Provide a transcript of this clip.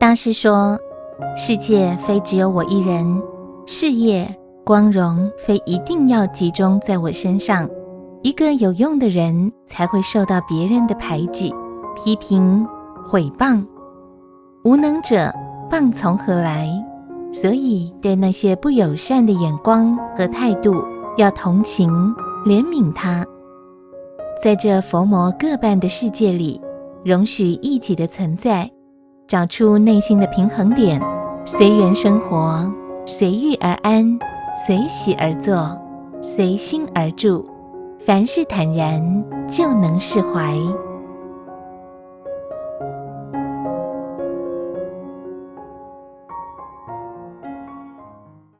大师说：“世界非只有我一人，事业光荣非一定要集中在我身上。一个有用的人才会受到别人的排挤、批评、毁谤。无能者，谤从何来？所以，对那些不友善的眼光和态度，要同情、怜悯他。在这佛魔各半的世界里，容许异己的存在。”找出内心的平衡点，随缘生活，随遇而安，随喜而作，随心而住，凡事坦然，就能释怀。